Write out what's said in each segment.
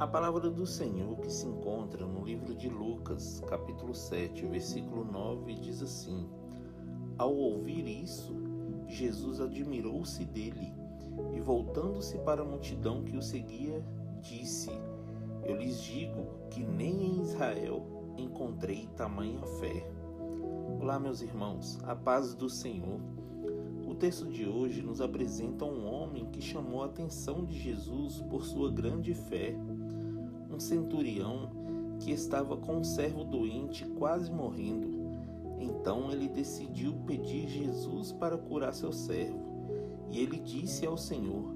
A palavra do Senhor que se encontra no livro de Lucas, capítulo 7, versículo 9, diz assim: Ao ouvir isso, Jesus admirou-se dele e, voltando-se para a multidão que o seguia, disse: Eu lhes digo que nem em Israel encontrei tamanha fé. Olá, meus irmãos, a paz do Senhor. Texto de hoje nos apresenta um homem que chamou a atenção de Jesus por sua grande fé. Um centurião que estava com um servo doente quase morrendo. Então ele decidiu pedir Jesus para curar seu servo. E ele disse ao Senhor: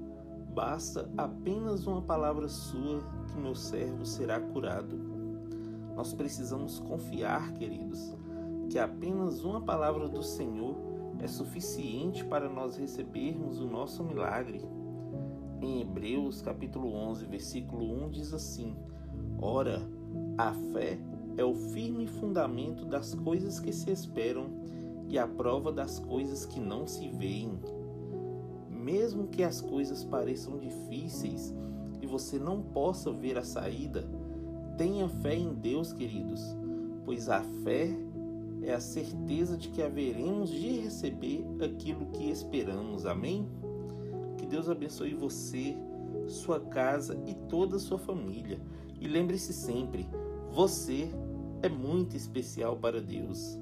Basta apenas uma palavra sua que meu servo será curado. Nós precisamos confiar, queridos, que apenas uma palavra do Senhor é suficiente para nós recebermos o nosso milagre. Em Hebreus capítulo 11, versículo 1 diz assim: Ora, a fé é o firme fundamento das coisas que se esperam e a prova das coisas que não se veem. Mesmo que as coisas pareçam difíceis e você não possa ver a saída, tenha fé em Deus, queridos, pois a fé é a certeza de que haveremos de receber aquilo que esperamos. Amém? Que Deus abençoe você, sua casa e toda a sua família. E lembre-se sempre, você é muito especial para Deus.